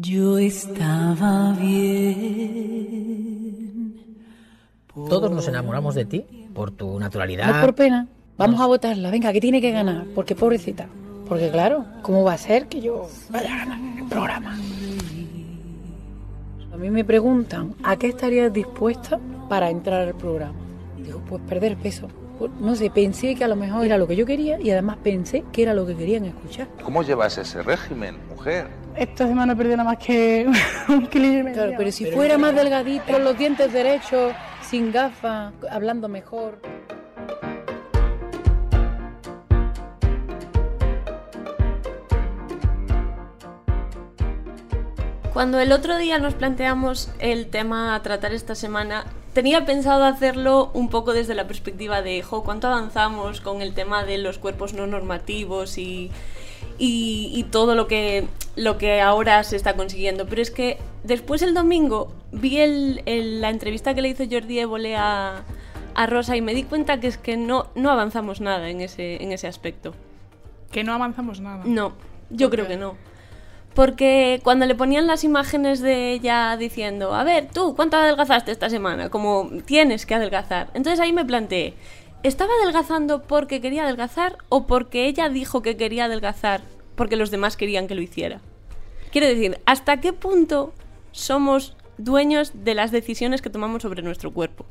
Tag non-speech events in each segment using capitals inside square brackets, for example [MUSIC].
Yo estaba bien. Todos nos enamoramos de ti por tu No naturalidad. por pena. Vamos a votarla. Venga, que tiene que ganar. Porque pobrecita. Porque claro, ¿cómo va a ser que yo vaya a ganar el programa? A mí me preguntan, ¿a qué estarías dispuesta para entrar al programa? Digo, pues perder peso. Pues, No sé, pensé que a lo mejor era lo que yo quería y además pensé que era lo que querían escuchar. ¿Cómo llevas ese régimen, mujer? Esta semana perdido nada más que [LAUGHS] un y medio. Claro, pero si fuera más delgadito, con los dientes derechos, sin gafas, hablando mejor. Cuando el otro día nos planteamos el tema a tratar esta semana, tenía pensado hacerlo un poco desde la perspectiva de, jo, ¿cuánto avanzamos con el tema de los cuerpos no normativos y, y, y todo lo que, lo que ahora se está consiguiendo? Pero es que después el domingo vi el- el- la entrevista que le hizo Jordi Évole a, a Rosa y me di cuenta que es que no, no avanzamos nada en ese, en ese aspecto. Que no avanzamos nada. No, yo creo que no. Porque cuando le ponían las imágenes de ella diciendo, a ver, tú, ¿cuánto adelgazaste esta semana? Como tienes que adelgazar. Entonces ahí me planteé, ¿estaba adelgazando porque quería adelgazar o porque ella dijo que quería adelgazar porque los demás querían que lo hiciera? Quiero decir, ¿hasta qué punto somos dueños de las decisiones que tomamos sobre nuestro cuerpo?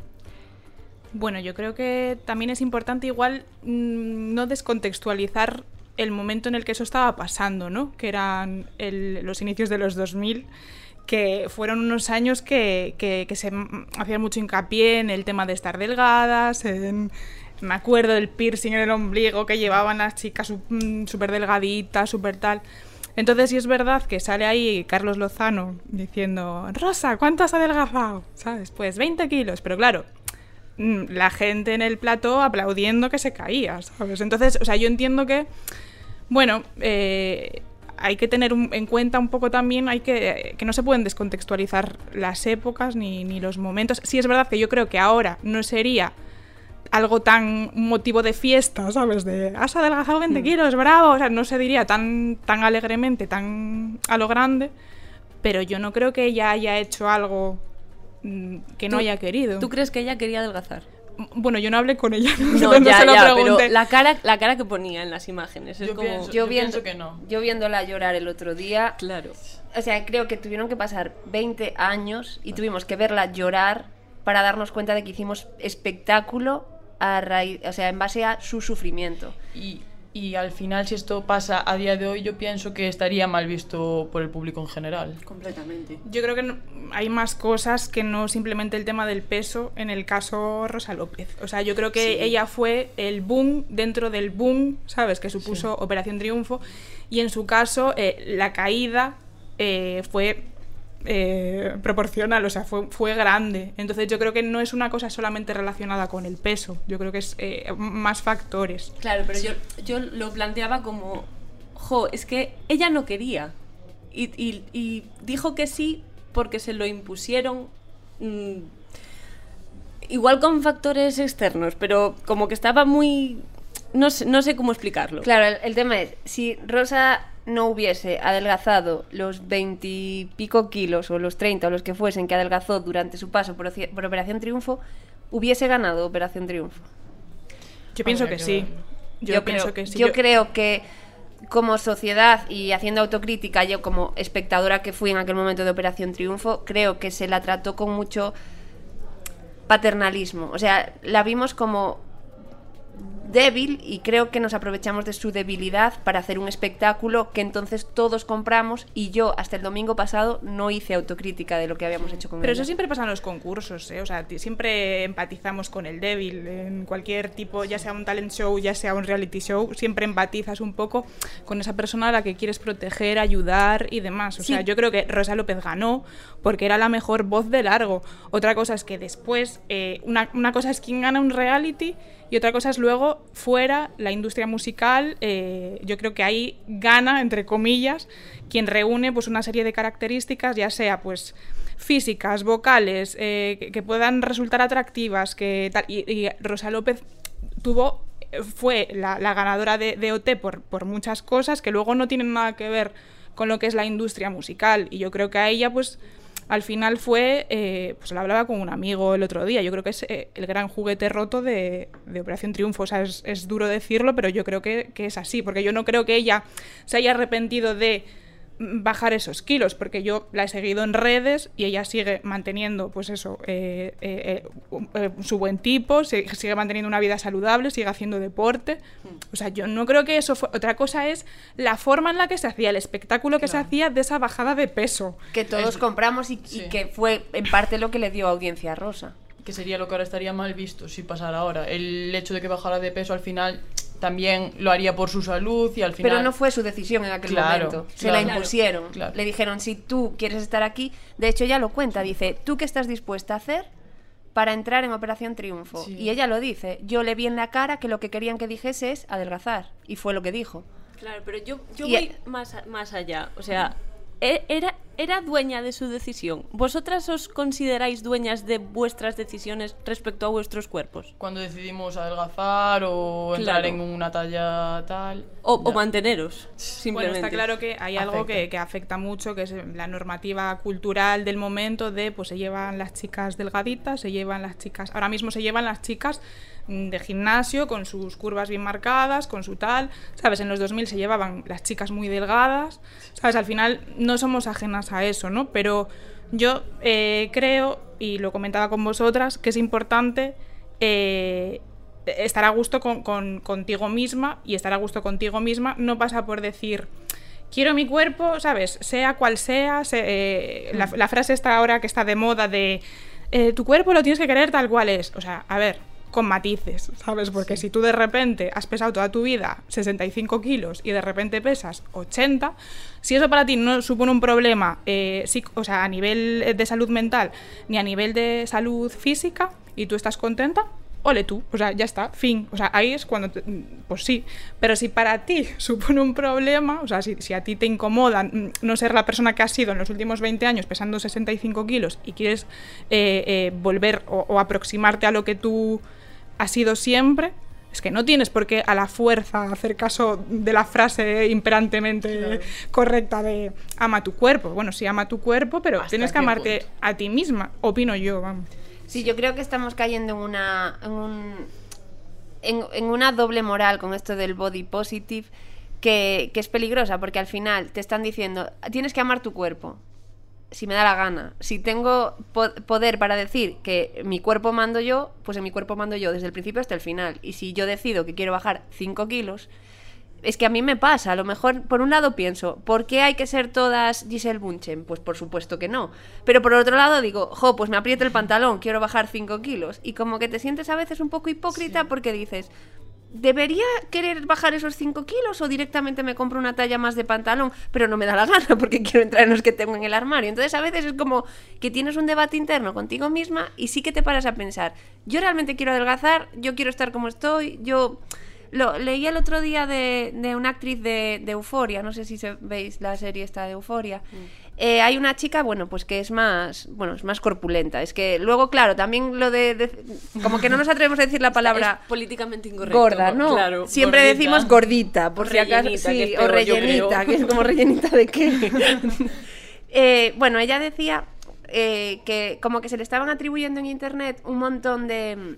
Bueno, yo creo que también es importante igual mm, no descontextualizar el momento en el que eso estaba pasando, ¿no? Que eran los inicios de los 2000, que fueron unos años que, que- que se hacía mucho hincapié en el tema de estar delgadas, en... Me acuerdo del piercing en el ombligo que llevaban las chicas súper delgaditas, súper tal. Entonces sí es verdad que sale ahí Carlos Lozano diciendo, Rosa, ¿cuánto has adelgazado? ¿Sabes? Pues 20 kilos, pero claro, mm, la gente en el plató aplaudiendo que se caía, ¿sabes? Entonces, o sea, yo entiendo que, bueno, eh, hay que tener en cuenta un poco también, hay que, que no se pueden descontextualizar las épocas ni, ni los momentos. Sí es verdad que yo creo que ahora no sería algo tan motivo de fiesta, ¿sabes? De has adelgazado 20 kilos, bravo. O sea, no se diría tan, tan alegremente, tan a lo grande. Pero yo no creo que ella haya hecho algo mm, que no ¿Tú- haya querido. ¿Tú crees que ella quería adelgazar? Bueno, yo no hablé con ella. [LAUGHS] No, entonces ya, se lo ya, pero la cara, la cara que ponía en las imágenes es Yo como... pienso- Yo, viendo, pienso que no. yo viéndola llorar el otro día, Claro. o sea, creo que tuvieron que pasar 20 años y tuvimos que verla llorar para darnos cuenta de que hicimos espectáculo a raíz, o sea, en base a su sufrimiento. Y, y al final, si esto pasa a día de hoy, yo pienso que estaría mal visto por el público en general. Completamente. Yo creo que no- hay más cosas que no simplemente el tema del peso en el caso Rosa López. O sea, yo creo que ella fue el boom dentro del boom, ¿sabes? Que supuso Operación Triunfo. Y en su caso, eh, la caída eh, fue eh, proporcional, o sea, fue, fue grande. Entonces yo creo que no es una cosa solamente relacionada con el peso. Yo creo que es eh, más factores. Claro, pero yo, yo lo planteaba como, jo, es que ella no quería. Y, dijo que sí porque se lo impusieron. mm, igual con factores externos, pero como que estaba muy... No sé, no sé cómo explicarlo. Claro, el, el tema es, si Rosa no hubiese adelgazado los 20 y pico kilos o los 30 o los que fuesen que adelgazó durante su paso por, Operación Triunfo, hubiese ganado Operación Triunfo. Yo pienso que sí. Yo, pienso creo, que sí. Yo, creo que como sociedad y haciendo autocrítica, yo como espectadora que fui en aquel momento de Operación Triunfo, creo que se la trató con mucho paternalismo. O sea, la vimos como débil y creo que nos aprovechamos de su debilidad para hacer un espectáculo que entonces todos compramos y yo hasta el domingo pasado no hice autocrítica de lo que habíamos hecho con Pero ella. eso siempre pasa en los concursos, ¿eh? O sea, siempre empatizamos con el débil. En cualquier tipo, ya sea un talent show, ya sea un reality show, siempre empatizas un poco con esa persona a la que quieres proteger, ayudar y demás. O sea, yo creo que Rosa López ganó porque era la mejor voz de largo. Otra cosa es que después, eh, una, una cosa es quién gana un reality y otra cosa es luego fuera la industria musical. eh, yo creo que ahí gana, entre comillas, quien reúne pues una serie de características, ya sea pues físicas, vocales, eh, que, puedan resultar atractivas, que tal. Y, Rosa López tuvo fue la, la ganadora de, de OT por, por muchas cosas que luego no tienen nada que ver con lo que es la industria musical. Y yo creo que a ella, pues, al final fue, eh, pues lo hablaba con un amigo el otro día, yo creo que es eh, el gran juguete roto de, Operación Triunfo. O sea, es, duro decirlo, pero yo creo que es así, porque yo no creo que ella se haya arrepentido de bajar esos kilos, porque yo la he seguido en redes y ella sigue manteniendo, pues eso, eh, eh, eh, eh, su buen tipo, se- sigue manteniendo una vida saludable, sigue haciendo deporte. O sea, yo no creo que eso fue... Otra cosa es la forma en la que se hacía, el espectáculo que se hacía de esa bajada de peso. Que todos compramos y, y que fue en parte lo que le dio audiencia a Rosa. que sería lo que ahora estaría mal visto si pasara ahora. El hecho de que bajara de peso al final también lo haría por su salud y al final... Pero no fue su decisión en aquel Claro, momento. Se claro. la impusieron. Claro. Le dijeron, si tú quieres estar aquí, de hecho ella lo cuenta, dice, ¿tú qué estás dispuesta a hacer para entrar en Operación Triunfo? Sí. Y ella lo dice, yo le vi en la cara que lo que querían que dijese es adelgazar. Y fue lo que dijo. Claro, pero yo, yo Y- voy más, a- más allá. O sea, e- era, era dueña de su decisión. ¿Vosotras os consideráis dueñas de vuestras decisiones respecto a vuestros cuerpos? Cuando decidimos adelgazar o entrar Claro. en una talla tal... O, manteneros, Bueno, simplemente. está claro que hay algo Afecta. que, que afecta mucho, que es la normativa cultural del momento de, pues se llevan las chicas delgaditas, se llevan las chicas, ahora mismo se llevan las chicas de gimnasio con sus curvas bien marcadas, con su tal, ¿sabes? En los 2000 se llevaban las chicas muy delgadas, ¿sabes? Al final no somos ajenas a eso, ¿no? Pero yo eh, creo, y lo comentaba con vosotras, que es importante eh, estar a gusto con, con- contigo misma y estar a gusto contigo misma no pasa por decir quiero mi cuerpo, ¿sabes? Sea cual sea, se- eh, la, la frase está ahora que está de moda de eh, tu cuerpo lo tienes que querer tal cual es. O sea, a ver, con matices, ¿sabes? Porque si tú de repente has pesado toda tu vida 65 kilos y de repente pesas 80, si eso para ti no supone un problema, eh, psic- o sea, a nivel de salud mental ni a nivel de salud física y tú estás contenta, ole tú, o sea, ya está, fin. O sea, ahí es cuando, te- pues sí. Pero si para ti [LAUGHS] supone un problema, o sea, si, si a ti te incomoda no ser la persona que has sido en los últimos 20 años pesando 65 kilos y quieres eh, eh, volver o, o aproximarte a lo que tú has sido siempre, es que no tienes por qué a la fuerza hacer caso de la frase imperantemente correcta de ama tu cuerpo. Bueno, sí, ama tu cuerpo, pero ¿Hasta tienes que amarte punto? a ti misma, opino yo, vamos. Sí, yo creo que estamos cayendo en una, en, un- en, en una doble moral con esto del body positive que, que es peligrosa porque al final te están diciendo tienes que amar tu cuerpo si me da la gana. Si tengo po- poder para decir que mi cuerpo mando yo, pues en mi cuerpo mando yo desde el principio hasta el final. Y si yo decido que quiero bajar 5 kilos, es que a mí me pasa. A lo mejor, por un lado pienso, ¿por qué hay que ser todas Giselle Bunchen? Pues por supuesto que no. Pero por otro lado digo, jo, pues me aprieta el pantalón, quiero bajar 5 kilos. Y como que te sientes a veces un poco hipócrita porque dices, ¿debería querer bajar esos 5 kilos o directamente me compro una talla más de pantalón? Pero no me da la gana porque quiero entrar en los que tengo en el armario. Entonces a veces es como que tienes un debate interno contigo misma y sí que te paras a pensar, yo realmente quiero adelgazar, yo quiero estar como estoy, yo... Lo leí el otro día de, de una actriz de, de Euforia, no sé si se, veis la serie esta de Euforia. Eh, hay una chica, bueno, pues que es más, bueno, es más corpulenta. Es que luego, claro, también lo de, de- como que no nos atrevemos a decir la [LAUGHS] palabra Es políticamente incorrecto. gorda, ¿no? Claro. Siempre gordita. decimos gordita, por si acaso, sí, o rellenita, que es como rellenita de qué. [LAUGHS] Eh, bueno, ella decía eh, que como que se le estaban atribuyendo en internet un montón de,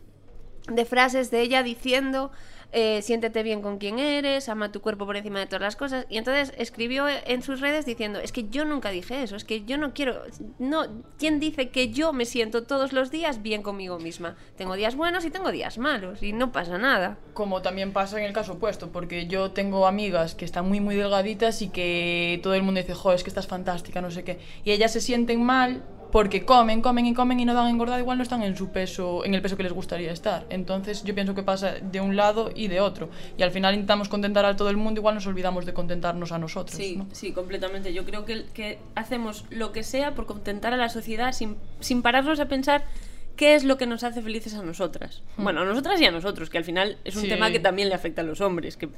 de frases de ella diciendo eh, siéntete bien con quien eres, ama tu cuerpo por encima de todas las cosas. Y entonces escribió en sus redes diciendo, es que yo nunca dije eso, es que yo no quiero, no, ¿quién dice que yo me siento todos los días bien conmigo misma? Tengo días buenos y tengo días malos y no pasa nada. Como también pasa en el caso opuesto, porque yo tengo amigas que están muy muy delgaditas y que todo el mundo dice, jo, es que estás fantástica, no sé qué. Y ellas se sienten mal porque comen, comen y comen y no dan engordada, igual no están en su peso, en el peso que les gustaría estar. Entonces yo pienso que pasa de un lado y de otro. Y al final intentamos contentar a todo el mundo, igual nos olvidamos de contentarnos a nosotros. Sí, ¿no? sí, completamente. Yo creo que, que hacemos lo que sea por contentar a la sociedad sin, sin pararnos a pensar qué es lo que nos hace felices a nosotras. Bueno, a nosotras y a nosotros, que al final es un Sí. tema que también le afecta a los hombres, que,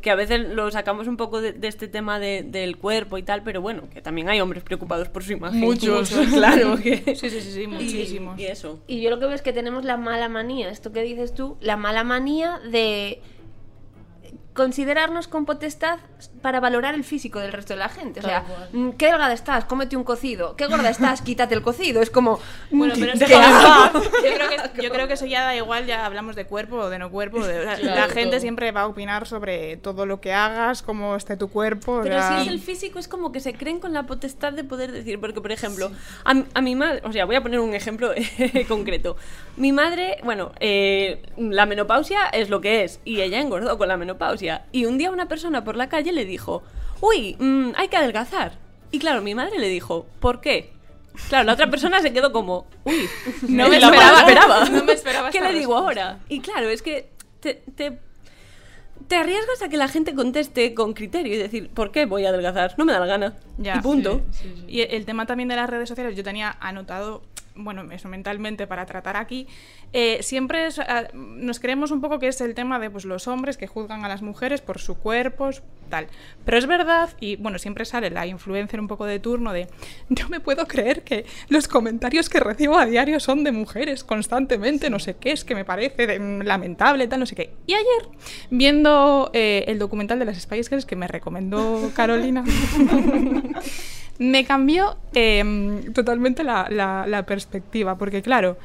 que a veces lo sacamos un poco de, de este tema de- del cuerpo y tal, pero bueno, que también hay hombres preocupados por su imagen. Muchos. [LAUGHS] claro. Que... [LAUGHS] Sí, sí, sí, sí, y- muchísimos. Y, eso. Y yo lo que veo es que tenemos la mala manía, esto que dices tú, la mala manía de considerarnos con potestad para valorar el físico del resto de la gente. O sea, mm, qué delgada estás, cómete un cocido. Qué gorda estás, quítate el cocido. Es como. Bueno, mm, pero qué eso asco. [LAUGHS] yo, creo que, [LAUGHS] yo creo que eso ya da igual, ya hablamos de cuerpo o de no cuerpo. de- Claro, la gente todo. siempre va a opinar sobre todo lo que hagas, cómo esté tu cuerpo. Pero si es el físico, es como que se creen con la potestad de poder decir. Porque, por ejemplo, a, mi- a mi madre. O sea, voy a poner un ejemplo [LAUGHS] concreto. Mi madre, bueno, eh, la menopausia es lo que es. Y ella engordó con la menopausia. Y un día una persona por la calle le dijo: Uy, mm, hay que adelgazar. Y claro, mi madre le dijo: ¿Por qué? Claro, la otra persona se quedó como, uy, No [LAUGHS] me la esperaba. esperaba. No me esperaba [LAUGHS] ¿Qué le digo respuesta. ahora? Y claro, es que te, te, te arriesgas a que la gente conteste con criterio y decir, ¿por qué voy a adelgazar? No me da la gana. Ya, y punto. Sí, sí. Y el tema también de las redes sociales, yo tenía anotado, bueno, eso mentalmente para tratar aquí, eh, siempre es, ah, nos creemos un poco que es el tema de pues, los hombres que juzgan a las mujeres por su cuerpo, tal. Pero es verdad, y bueno, siempre sale la influencer un poco de turno de, no me puedo creer que los comentarios que recibo a diario son de mujeres constantemente, no sé qué, es que me parece de- mm, lamentable, tal, no sé qué. Y ayer, viendo eh, el documental de las Spice Girls que me recomendó Carolina, [LAUGHS] me cambió em, totalmente la, la- la perspectiva, porque claro,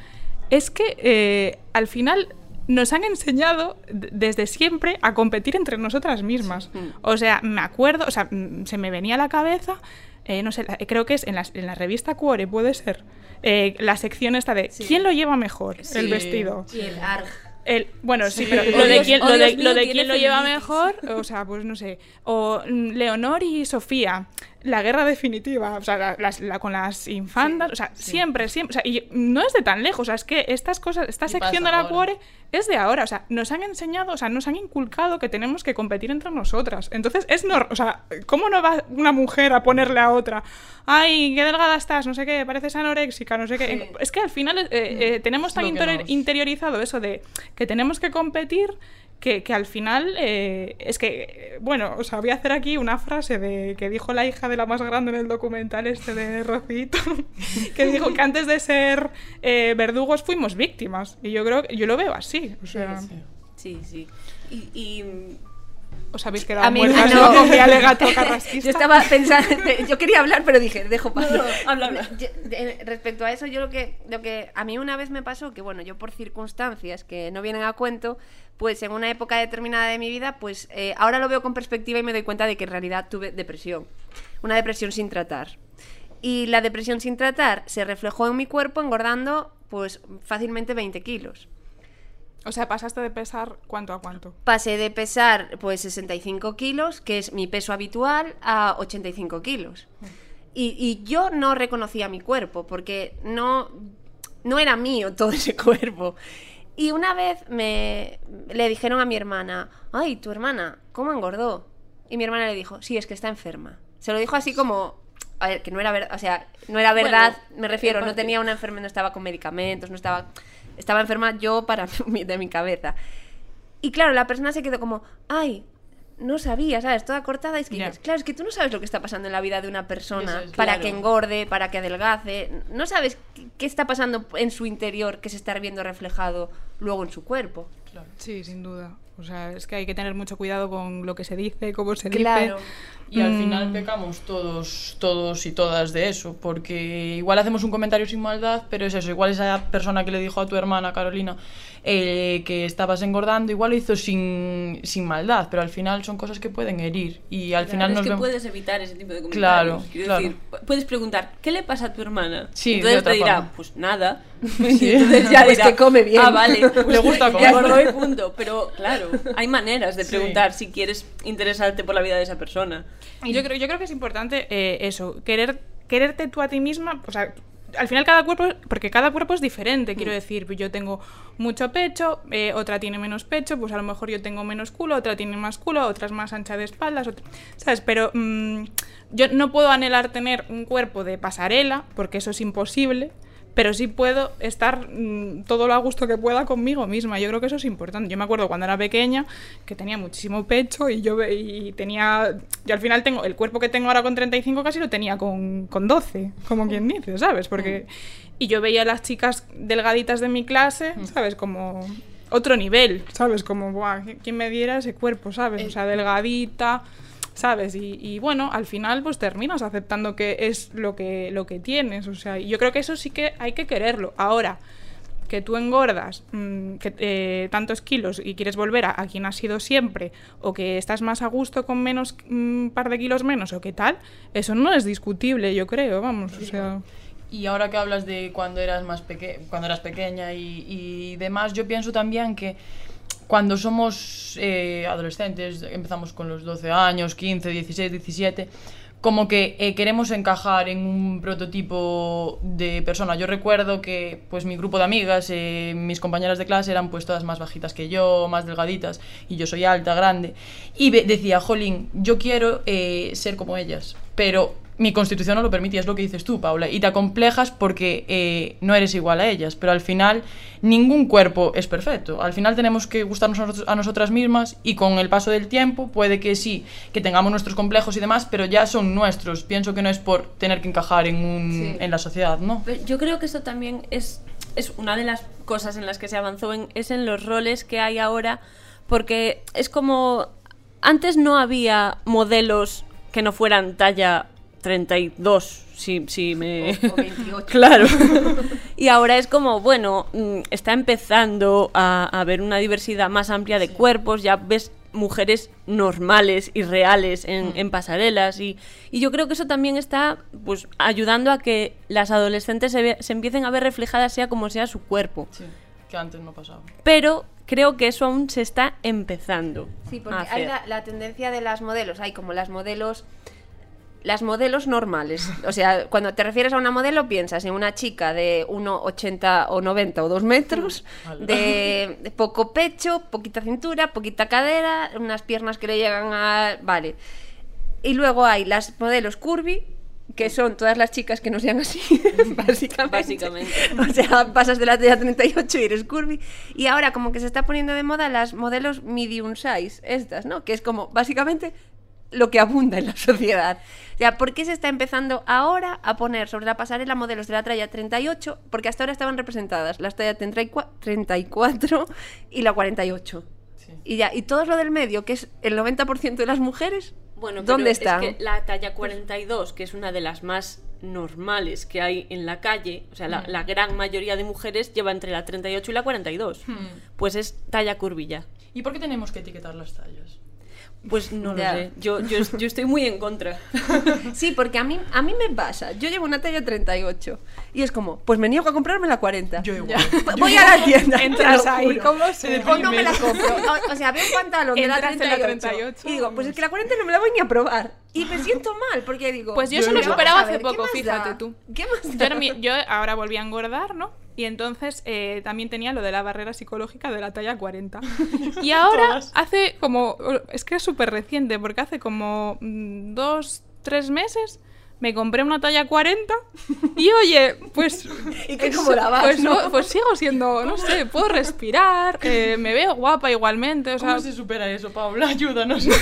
es que eh, al final nos han enseñado desde siempre a competir entre nosotras mismas. O sea, me acuerdo, o sea, mm, se me venía a la cabeza, eh, no sé, la- creo que es en la, en la revista Cuore, puede ser, eh, la sección esta de ¿quién lo lleva mejor el vestido? Y el arg. El, bueno, sí, Sí. pero [LAUGHS] lo de quién, lo de, Dios mío, lo de quién lo lleva mejor, o sea, pues no sé. O mm, Leonor y Sofía, la guerra definitiva, o sea, la- con las infantas, o sea, siempre, siempre. O sea, y no es de tan lejos, o sea, es que estas cosas, esta sección de la cuore es de ahora, o sea, nos han enseñado, o sea, nos han inculcado que tenemos que competir entre nosotras. Entonces, es no, o sea, ¿cómo no va una mujer a ponerle a otra? Ay, qué delgada estás, no sé qué, pareces anoréxica, no sé qué. Es que al final eh, eh, tenemos tan nos- interiorizado eso de que tenemos que competir que, que al final eh, es que, bueno, o sea, voy a hacer aquí una frase de que dijo la hija de la más grande en el documental este de Rocito, [LAUGHS] que dijo que antes de ser eh, verdugos fuimos víctimas. Y yo creo que yo lo veo así. O sea, Sí, sí. Y, y, os habéis quedado A mí- muertas no. ¿no? con mi alegato carrasquista. [LAUGHS] Yo estaba pensando, yo quería hablar, pero dije, dejo paso. habla, habla. Yo- de- respecto a eso, yo lo que, lo que a mí una vez me pasó, que bueno, yo por circunstancias que no vienen a cuento, pues en una época determinada de mi vida, pues eh, ahora lo veo con perspectiva y me doy cuenta de que en realidad tuve depresión. Una depresión sin tratar. Y la depresión sin tratar se reflejó en mi cuerpo engordando pues fácilmente 20 kilos. O sea, pasaste de pesar cuánto a cuánto. Pasé de pesar pues 65 kilos, que es mi peso habitual, a 85 kilos. Y, y yo no reconocía mi cuerpo, porque no, no era mío todo ese [LAUGHS] cuerpo. Y una vez me le dijeron a mi hermana, ay, tu hermana, ¿cómo engordó? Y mi hermana le dijo, sí, es que está enferma. Se lo dijo así como, a ver, que no era verdad, o sea, no era verdad, Bueno, me refiero, no tenía una enfermedad, no estaba con medicamentos, no estaba, estaba enferma yo para [LAUGHS] mi- de mi cabeza. Y claro, la persona se quedó como, ay, no sabía, ¿sabes? Toda cortada. Es que, dices, claro, es que tú no sabes lo que está pasando en la vida de una persona es, para claro. que engorde, para que adelgace. No sabes qué, está pasando en su interior que se está viendo reflejado luego en su cuerpo. Sí, sin duda. O sea, es que hay que tener mucho cuidado con lo que se dice, cómo se Claro. dice. Y al Mm. final pecamos todos, todos y todas de eso, porque igual hacemos un comentario sin maldad, pero es eso, igual esa persona que le dijo a tu hermana Carolina eh, que estabas engordando, igual lo hizo sin, sin maldad, pero al final son cosas que pueden herir y al final es nos que vemos... puedes evitar ese tipo de comentarios. Claro, Quiero claro. decir, puedes preguntar, ¿qué le pasa a tu hermana? Sí, Entonces te dirá, forma. pues nada. [LAUGHS] [LAUGHS] Sí. Y entonces ya Pues dirá, que come bien. Ah, vale. [LAUGHS] pues Le gusta ya comer. punto. Pero claro, hay maneras de Sí. preguntar si quieres interesarte por la vida de esa persona. Yo creo, yo creo que es importante eh, eso, querer, quererte tú a ti misma, o sea, al final cada cuerpo, porque cada cuerpo es diferente, quiero decir, yo tengo mucho pecho, eh, otra tiene menos pecho, pues a lo mejor yo tengo menos culo, otra tiene más culo, otra es más ancha de espaldas, otra- ¿sabes? Pero mm, yo no puedo anhelar tener un cuerpo de pasarela, porque eso es imposible, pero sí puedo estar mm, todo lo a gusto que pueda conmigo misma. Yo creo que eso es importante. Yo me acuerdo cuando era pequeña que tenía muchísimo pecho y yo y tenía. Yo al final tengo el cuerpo que tengo ahora con 35 casi lo tenía con, con 12, como quien dice, ¿sabes? Porque. Y yo veía a las chicas delgaditas de mi clase, ¿sabes? Como. otro nivel, ¿sabes? Como, buah, ¿quién me diera ese cuerpo, ¿sabes? O sea, delgadita, ¿sabes? Y, y bueno, al final pues terminas aceptando que es lo que, lo que tienes, o sea, yo creo que eso sí que hay que quererlo. Ahora, que tú engordas mm, que, eh, tantos kilos y quieres volver a, a quien has sido siempre, o que estás más a gusto con menos un par de kilos menos, o qué tal, eso no es discutible, yo creo, vamos, o sea... Y ahora que hablas de cuando eras más peque cuando eras pequeña y, y demás, yo pienso también que cuando somos eh, adolescentes, empezamos con los 12 años, 15, 16, 17, como que eh, queremos encajar en un prototipo de persona. Yo recuerdo que pues mi grupo de amigas, eh, mis compañeras de clase eran pues todas más bajitas que yo, más delgaditas, y yo soy alta, grande. Y decía, jolín, yo quiero eh, ser como ellas, pero mi constitución no lo permite, y es lo que dices tú, Paula, y te acomplejas porque eh, no eres igual a ellas, pero al final ningún cuerpo es perfecto. Al final tenemos que gustarnos a, nosotros- a nosotras mismas y con el paso del tiempo puede que sí, que tengamos nuestros complejos y demás, pero ya son nuestros. Pienso que no es por tener que encajar en, un, Sí. en la sociedad, ¿no? Yo creo que esto también es, es una de las cosas en las que se avanzó en, es en los roles que hay ahora, porque es como antes no había modelos que no fueran talla 32, si, si me... O- o 28. [LAUGHS] claro. [LAUGHS] y ahora es como, bueno, mm, está empezando a, a haber una diversidad más amplia de cuerpos, ya ves mujeres normales y reales en, en pasarelas y, y yo creo que eso también está pues ayudando a que las adolescentes se, ve- se empiecen a ver reflejadas sea como sea su cuerpo Sí, que antes no pasaba. pero creo que eso aún se está empezando Sí, porque hay la, la tendencia de las modelos, hay como las modelos las modelos normales. O sea, cuando te refieres a una modelo piensas en una chica de 1,80 o 90 o 2 metros, de, de poco pecho, poquita cintura, poquita cadera, unas piernas que le llegan a... Vale. Y luego hay las modelos curvy, que son todas las chicas que no sean así, [LAUGHS] básicamente. Básicamente. O sea, pasas de la talla 38 y eres curvy. Y ahora como que se está poniendo de moda las modelos medium size, estas, ¿no? Que es como básicamente lo que abunda en la sociedad. O sea, ¿por qué se está empezando ahora a poner sobre la pasarela modelos de la talla 38? Porque hasta ahora estaban representadas las tallas 34 34 y la 48. Sí. Y ya, y todo lo del medio, que es el 90% de las mujeres, Bueno, pero ¿dónde es están? que la talla 42, que es una de las más normales que hay en la calle, o sea, la, la gran mayoría de mujeres lleva entre la 38 y la 42, pues es talla curvilla. ¿Y por qué tenemos que etiquetar las tallas? Pues no Ya. lo sé, yo, yo, yo estoy muy en contra. [LAUGHS] Sí, porque a mí, a mí me pasa. Yo llevo una talla 38 y es como, pues me niego a comprarme la 40. Yo igual. [LAUGHS] Voy a la tienda. Entras ahí. ¿cómo se O no me la compro. O, o sea, veo un pantalón de la Entras en 38, la 38. y digo, pues es que la 40 no me la voy ni a probar. Y me siento mal porque digo... Pues yo eso lo superaba hace ver, ¿qué poco, fíjate da? tú. ¿Qué más Yo, da? era mi- yo ahora volví a engordar, ¿no? Y entonces eh, también tenía lo de la barrera psicológica de la talla 40. [LAUGHS] Y ahora hace como... Es que es súper reciente, porque hace como mm, dos, tres meses me compré una talla 40 y oye, pues... [LAUGHS] ¿Y qué Pues, no? no- pues sigo siendo, no sé, puedo respirar, eh, me veo guapa igualmente, o sea... ¿Cómo se supera eso, Paula? Ayúdanos. [LAUGHS]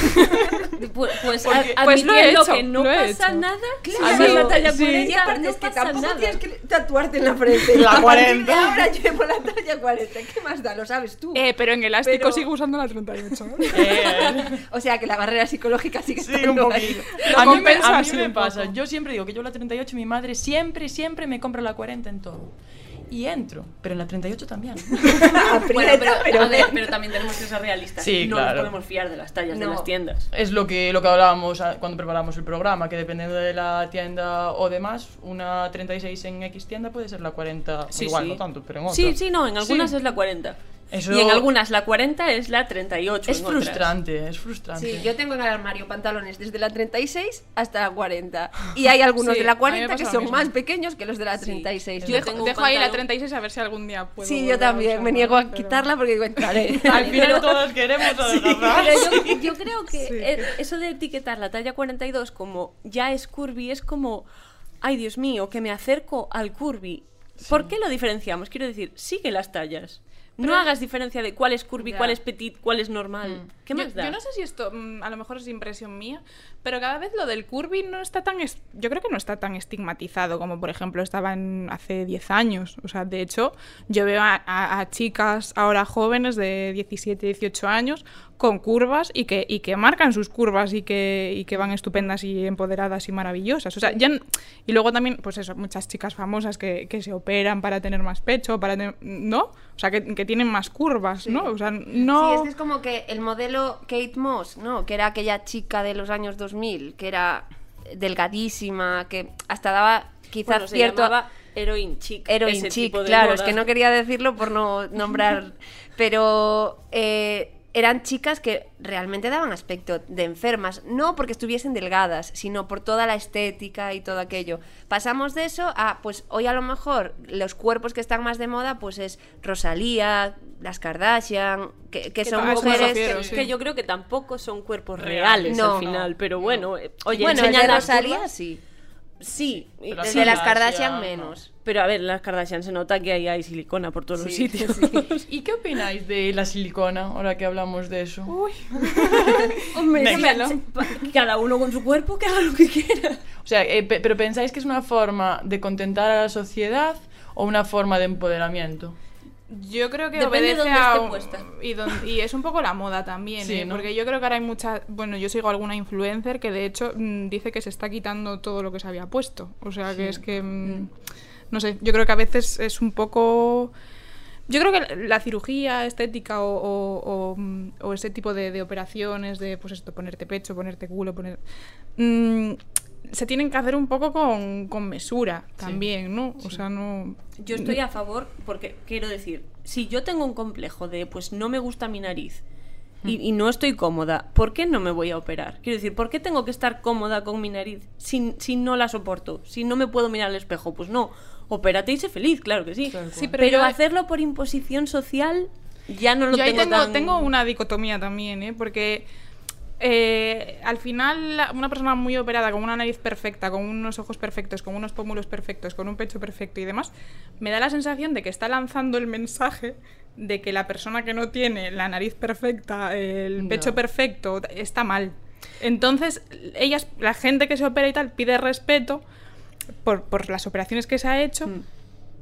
Pues, pues, a- pues lo he hecho, que no lo he pasa hecho. nada, Claro. es la talla Sí. 40, Y aparte no es que pasa tampoco nada. tienes que tatuarte en la frente. [LAUGHS] La A partir 40. de ahora llevo la talla 40. ¿Qué más da? Lo sabes tú. Eh, pero en elástico Pero- sigo usando la 38. ¿eh? Eh, O sea que la barrera psicológica sigue Sí, un estando ahí. poquito. Lo A mí, me, a mí me pasa. Yo siempre digo que yo la 38, mi madre siempre, siempre me compra la 40 en todo. Y entro, pero en la 38 también. [LAUGHS] Aprieta, Bueno, pero, pero ver, pero también tenemos que ser realistas. Sí, no claro. nos podemos fiar de las tallas de No. las tiendas. Es lo que, lo que hablábamos cuando preparamos el programa, que dependiendo de la tienda o demás, una 36 en X tienda puede ser la 40, Sí, igual sí. no tanto, pero en otra. Sí, sí, no, en algunas Sí. es la 40. Eso- Y en algunas la 40 es la 38. Es en otras. frustrante, es frustrante. Sí, yo tengo en el armario pantalones desde la 36 hasta la 40. [LAUGHS] Y hay algunos Sí, de la a mí me 40 que son más pequeños que los de la 36. Yo Dejo, dejo ahí la pantalón. 36 a ver si algún día puedo. Sí, yo también. Me niego a pero- quitarla porque digo, entraré. [LAUGHS] Al final todos queremos [LAUGHS] adelgazar. Pero yo, yo creo que Sí. eso de etiquetar la talla 42 como ya es curvy es como, ay Dios mío, que me acerco al curvy. ¿Por qué lo diferenciamos? Quiero decir, sigue las tallas. No hagas diferencia de cuál es curvy, Ya. cuál es petit, cuál es normal. Mm. ¿Qué ¿Qué yo, más da? yo no sé si esto mm, a lo mejor es impresión mía, pero cada vez lo del curvy no está tan... Yo creo que no está tan estigmatizado como, por ejemplo, estaba en- hace 10 años. O sea, de hecho, yo veo a, a- a chicas ahora jóvenes de 17, 18 años con curvas y que, y que marcan sus curvas y que, y que van estupendas y empoderadas y maravillosas. O sea, ya... Y luego también, pues eso, muchas chicas famosas que, que se operan para tener más pecho, para. ¿No? O sea, que, que tienen más curvas, ¿no? O sea, no... Sí, es que es como que el modelo Kate Moss, ¿no? Que era aquella chica de los años 2000, que era delgadísima, que hasta daba quizás Bueno, cierto... Heroin Chic. Heroin chic, claro, moda. es que no quería decirlo por no nombrar, [LAUGHS] pero eh, eran chicas que realmente daban aspecto de enfermas, no porque estuviesen delgadas, sino por toda la estética y todo aquello. Pasamos de eso a, pues hoy a lo mejor los cuerpos que están más de moda, pues es Rosalía, las Kardashian, que, que son mujeres... refiero, Es sí. que yo creo que tampoco son cuerpos Reales. No. al final, pero bueno, eh, oye, bueno, el de las Rosalía curvas. Sí, Sí, y- Pero el sí, de las Kardashian, Kardashian no. menos. pero a ver, las Kardashian se nota que ahí hay silicona por todos los Sí, sitios. [LAUGHS] ¿Y qué opináis de la silicona, ahora que hablamos de eso? Hombre, se- pa- cada uno con su cuerpo que haga lo que quiera. O sea, eh, pe- ¿pero pensáis que es una forma de contentar a la sociedad o una forma de empoderamiento? Yo creo que Depende de obedece dónde a esté puesta. y, es un poco la moda también, Sí, ¿eh? ¿no? porque yo creo que ahora hay mucha, bueno, yo sigo alguna influencer que de hecho mm, dice que se está quitando todo lo que se había puesto, o sea que es que mm, no sé, yo creo que a veces es un poco yo creo que la cirugía estética o, o- o, mm, o ese tipo de, de operaciones de pues esto, ponerte pecho, ponerte culo, poner mm, se tienen que hacer un poco con, con mesura también, ¿no? O sea, no Yo estoy a favor porque quiero decir, si yo tengo un complejo de pues no me gusta mi nariz y, y no estoy cómoda, ¿por qué no me voy a operar? Quiero decir, ¿por qué tengo que estar cómoda con mi nariz si, si no la soporto? Si no me puedo mirar al espejo, pues no. Opérate y sé feliz, claro que sí. Sí, pero pero yo- hacerlo por imposición social ya no lo Yo ahí tengo, tengo, tan- tengo una dicotomía también, ¿eh? Porque eh, al final una persona muy operada, con una nariz perfecta, con unos ojos perfectos, con unos pómulos perfectos, con un pecho perfecto y demás, me da la sensación de que está lanzando el mensaje de que la persona que no tiene la nariz perfecta, el No. pecho perfecto, está mal. Entonces, ellas, la gente que se opera y tal, pide respeto por, por las operaciones que se ha hecho,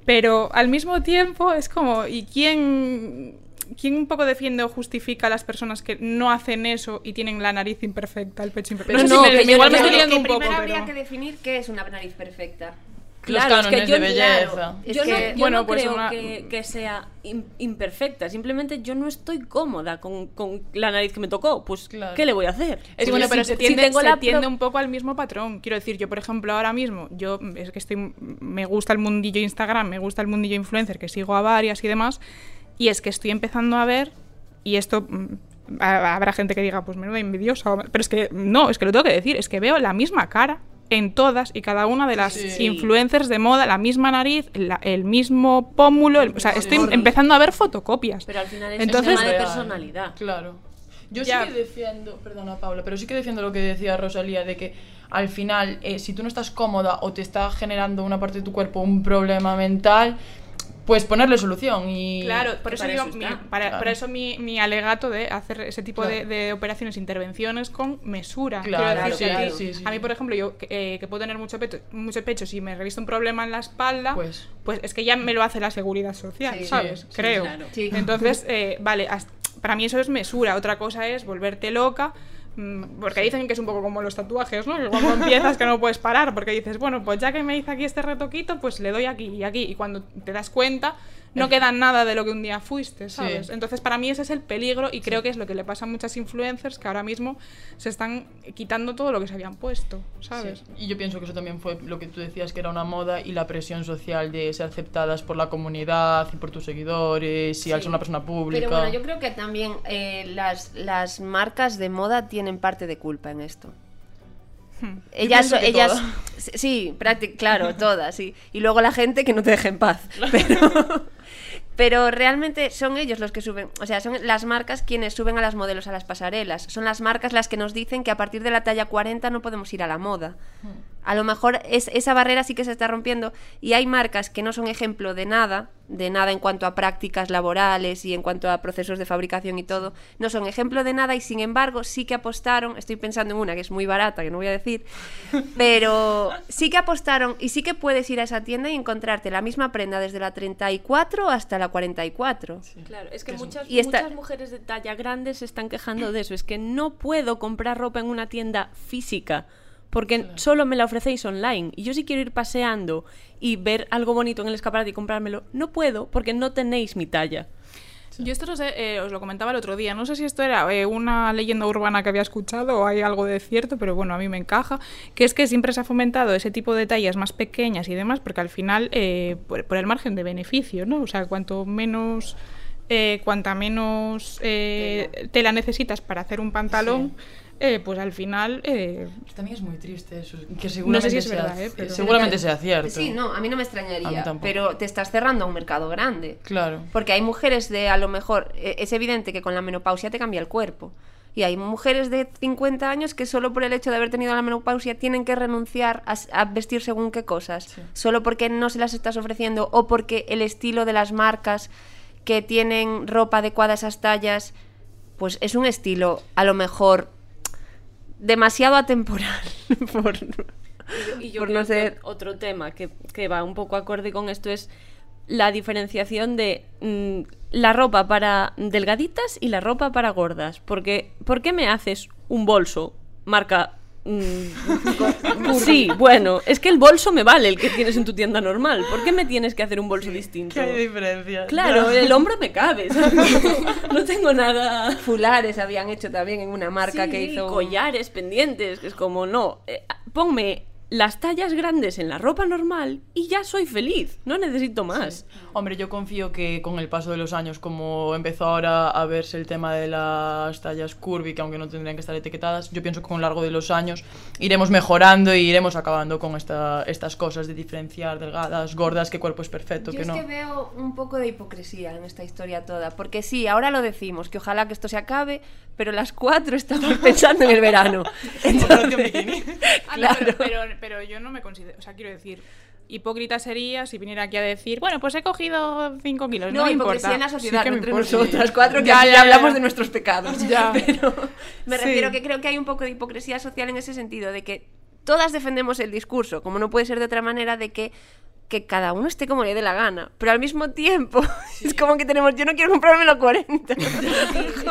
pero al mismo tiempo es como, ¿y quién, quién un poco defiende o justifica a las personas que no hacen eso y tienen la nariz imperfecta, el pecho imperfecto? No, sé no, me- que igual me estoy liando un poco, primero pero... habría que definir qué es una nariz perfecta. Los Claro, es que cánones yo- de belleza. claro, Es yo no, que- yo bueno, no pues creo una- que, que sea im- imperfecta, simplemente yo no estoy cómoda con, con la nariz que me tocó. Pues, Claro. ¿qué le voy a hacer? Es bueno, pero si- se si tiende, tengo se la tiende un poco al mismo patrón. Quiero decir, yo, por ejemplo, ahora mismo, yo es que estoy, me gusta el mundillo Instagram, me gusta el mundillo influencer, que sigo a varias y demás, y es que estoy empezando a ver, y esto mm, ha- habrá gente que diga, pues menuda envidiosa, pero es que no, es que lo tengo que decir, es que veo la misma cara en todas y cada una de las Sí. influencers de moda, la misma nariz, la- el mismo pómulo, el- o sea, estoy empezando a ver fotocopias. Pero al final es Entonces- un tema de personalidad. Claro. Yo Ya. sí que defiendo, perdona Paula, pero sí que defiendo lo que decía Rosalía, de que al final, eh, si tú no estás cómoda o te está generando una parte de tu cuerpo un problema mental, pues ponerle solución y... Claro, por eso, para digo, eso mi, para- Claro. por eso mi, mi alegato de hacer ese tipo de, Claro. de operaciones, intervenciones con mesura. Claro, sí, claro. sí, sí. A mí, por ejemplo, yo que, eh, que puedo tener mucho pecho, mucho pecho, si me revisto un problema en la espalda, Pues. pues, es que ya me lo hace la seguridad social, Sí, ¿sabes? sí, sí, Creo. Entonces, eh, vale, hasta- para mí eso es mesura. Otra cosa es volverte loca. Mm, Porque dicen que es un poco como los tatuajes, ¿no? Que cuando [LAUGHS] empiezas que no puedes parar, porque dices, bueno, pues ya que me hice aquí este retoquito, pues le doy aquí y aquí. Y cuando te das cuenta, no queda nada de lo que un día fuiste, ¿sabes? Sí. Entonces, para mí ese es el peligro y creo que es lo que le pasa a muchas influencers que ahora mismo se están quitando todo lo que se habían puesto, ¿sabes? Sí, Y yo pienso que eso también fue lo que tú decías, que era una moda y la presión social de ser aceptadas por la comunidad y por tus seguidores y al ser una persona pública. Pero bueno, yo creo que también eh, las, las marcas de moda tienen parte de culpa en esto. Ellas, que ellas, todas. sí, claro, [LAUGHS] todas, sí. Y luego la gente que no te deja en paz. Pero, pero realmente son ellos los que suben, o sea, son las marcas quienes suben a las modelos a las pasarelas. Son las marcas las que nos dicen que a partir de la talla 40 no podemos ir a la moda. A lo mejor es, esa barrera sí que se está rompiendo y hay marcas que no son ejemplo de nada, de nada en cuanto a prácticas laborales y en cuanto a procesos de fabricación y todo, no son ejemplo de nada y sin embargo sí que apostaron, estoy pensando en una que es muy barata, que no voy a decir, [LAUGHS] pero sí que apostaron y sí que puedes ir a esa tienda y encontrarte la misma prenda desde la 34 hasta la 44. Claro, es que muchas, Y esta- muchas mujeres de talla grande se están quejando de eso. Es que no puedo comprar ropa en una tienda física porque solo me la ofrecéis online. Y yo si quiero ir paseando y ver algo bonito en el escaparate y comprármelo, no puedo porque no tenéis mi talla. Yo esto no sé, eh, os lo comentaba el otro día, no sé si esto era eh, una leyenda urbana que había escuchado o hay algo de cierto, pero bueno, a mí me encaja, que es que siempre se ha fomentado ese tipo de tallas más pequeñas y demás, porque al final, eh, por, por el margen de beneficio, ¿no? O sea, cuanto menos... eh, cuanta menos eh, tela. necesitas para hacer un pantalón, eh, pues al final eh, También es muy triste eso. Que No seguramente sé si es sea, verdad, ¿eh? pero- seguramente sea cierto. Sí, no, a mí no me A mí extrañaría, pero te estás cerrando a un mercado grande. Claro. Porque hay mujeres de, a lo mejor, eh, es evidente que con la menopausia te cambia el cuerpo. Y hay mujeres de 50 años que solo por el hecho de haber tenido la menopausia tienen que renunciar a vestir según qué cosas. Solo porque no se las estás ofreciendo o porque el estilo de las marcas que tienen ropa adecuada a esas tallas, pues es un estilo a lo mejor demasiado atemporal. [LAUGHS] por- Y yo Por no ser- otro tema que, que va un poco acorde con esto es la diferenciación de mm, la ropa para delgaditas y la ropa para gordas. Porque, ¿por qué me haces un bolso marca... mm, [LAUGHS] sí, bueno, es que el bolso me vale el que tienes en tu tienda normal. ¿Por qué me tienes que hacer un bolso distinto? ¿Qué hay diferencia? Claro, el hombro me cabe. ¿sabes? [LAUGHS] No tengo nada... Fulares habían hecho también en una marca Sí, que hizo... collares pendientes, que es como, no, eh, ponme las tallas grandes en la ropa normal y ya soy feliz, no necesito más. Hombre, yo confío que con el paso de los años, como empezó ahora a verse el tema de las tallas curvy, que aunque no tendrían que estar etiquetadas, yo pienso que con el largo de los años iremos mejorando y iremos acabando con esta, estas cosas de diferenciar delgadas, gordas, qué cuerpo es perfecto, Yo que es no. que veo un poco de hipocresía en esta historia toda, porque sí, ahora lo decimos, que ojalá que esto se acabe, pero las cuatro estamos [LAUGHS] pensando en el verano. Operación bikini. [LAUGHS] Ah, no, Claro. pero, pero, pero yo no me considero, o sea, quiero decir, hipócrita sería si viniera aquí a decir, bueno, pues he cogido 5 kilos, no, No, me hipocresía importa. en la Sí sociedad, no entre nosotras cuatro, que Ya, aquí ya, ya. hablamos de nuestros pecados. [LAUGHS] Ya. Pero me Sí. refiero que creo que hay un poco de hipocresía social en ese sentido, de que todas defendemos el discurso, como no puede ser de otra manera, de que que cada uno esté como le dé la gana, pero al mismo tiempo [LAUGHS] es como que tenemos, yo no quiero comprarme los 40.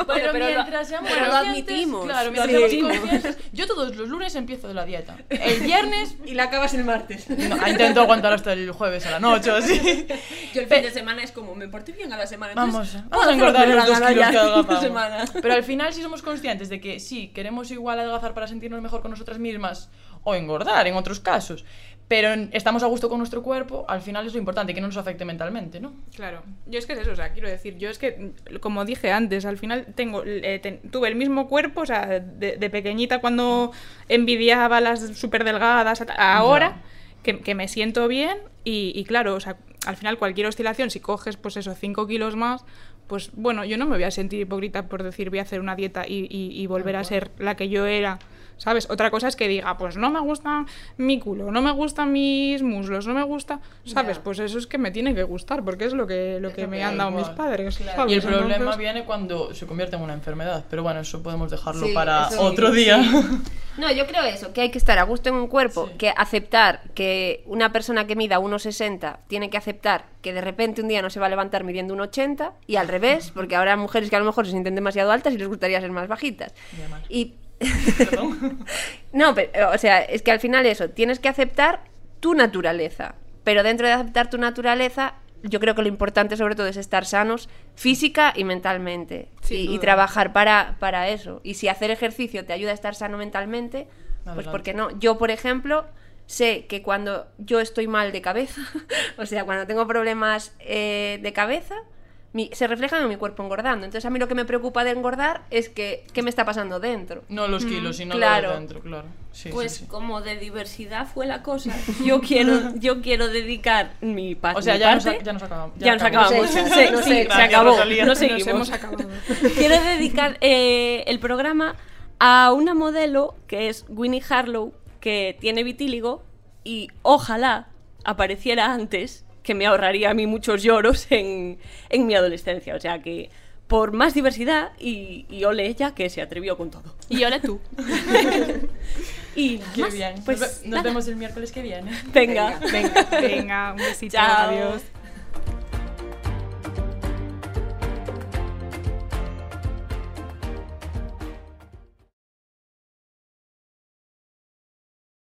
Bueno, pero mientras seamos pero lo conscientes- admitimos. Claro, mientras seamos. [LAUGHS] Yo todos los lunes empiezo de la dieta. [LAUGHS] El viernes y la acabas el martes. no, intento aguantar hasta el jueves a la noche o así. Yo el fin de semana es como, me porté bien a la semana. Vamos, entonces, vamos a engordar los dos la kilos adelgazamos. semana. Pero al final si somos conscientes de que sí, queremos igual adelgazar para sentirnos mejor con nosotras mismas o engordar en otros casos, pero estamos a gusto con nuestro cuerpo, al final es lo importante, que no nos afecte mentalmente, ¿no? Claro, yo es que es eso, o sea, quiero decir, yo es que, como dije antes, al final tengo, eh, ten- tuve el mismo cuerpo, o sea, de, de pequeñita cuando envidiaba las súper delgadas, ahora que, que me siento bien y, y claro, o sea, al final cualquier oscilación, si coges pues eso, 5 kilos más, pues bueno, yo no me voy a sentir hipócrita por decir voy a hacer una dieta y, y- y volver a ser la que yo era. ¿Sabes? Otra cosa es que diga, pues no me gusta mi culo, no me gustan mis muslos, no me gusta, ¿sabes? Pues eso es que me tiene que gustar, porque es lo que, lo que me han dado mis padres. Claro. ¿sabes? Y el problema Entonces- viene cuando se convierte en una enfermedad, pero bueno, eso podemos dejarlo Sí, para otro sí, día. No, yo creo eso, que hay que estar a gusto en un cuerpo, Sí. que aceptar que una persona que mida 1,60 tiene que aceptar que de repente un día no se va a levantar midiendo 1,80 y al revés, porque habrá mujeres que a lo mejor se sienten demasiado altas y les gustaría ser más bajitas. Y [LAUGHS] no, pero o sea, es que al final eso, tienes que aceptar tu naturaleza, pero dentro de aceptar tu naturaleza yo creo que lo importante sobre todo es estar sanos física y mentalmente y, trabajar para, para eso. Y si hacer ejercicio te ayuda a estar sano mentalmente, pues Adelante. ¿por qué no? Yo, por ejemplo, sé que cuando yo estoy mal de cabeza, [LAUGHS] o sea, cuando tengo problemas eh, de cabeza, mi- se reflejan en mi cuerpo engordando. Entonces a mí lo que me preocupa de engordar es que qué me está pasando dentro. No los kilos, sino claro. lo de dentro, claro. Sí, Pues sí, sí. como de diversidad fue la cosa, yo quiero, [LAUGHS] yo quiero dedicar mi, pa- O sea, mi ya nos, parte... ya nos acabamos. Ya nos acabamos. Sí, echas. se acabó. Rosalía. No Nos seguimos. hemos acabado. [LAUGHS] Quiero dedicar eh, el programa a una modelo que es Winnie Harlow, que tiene vitíligo y ojalá apareciera antes, que me ahorraría a mí muchos lloros en, en mi adolescencia. O sea que por más diversidad y, y ole ella que se atrevió con todo. Y ole tú. [LAUGHS] Y Qué más, bien. Pues Nos vemos el miércoles que viene. Venga. Venga, venga, un besito. Chao. Adiós.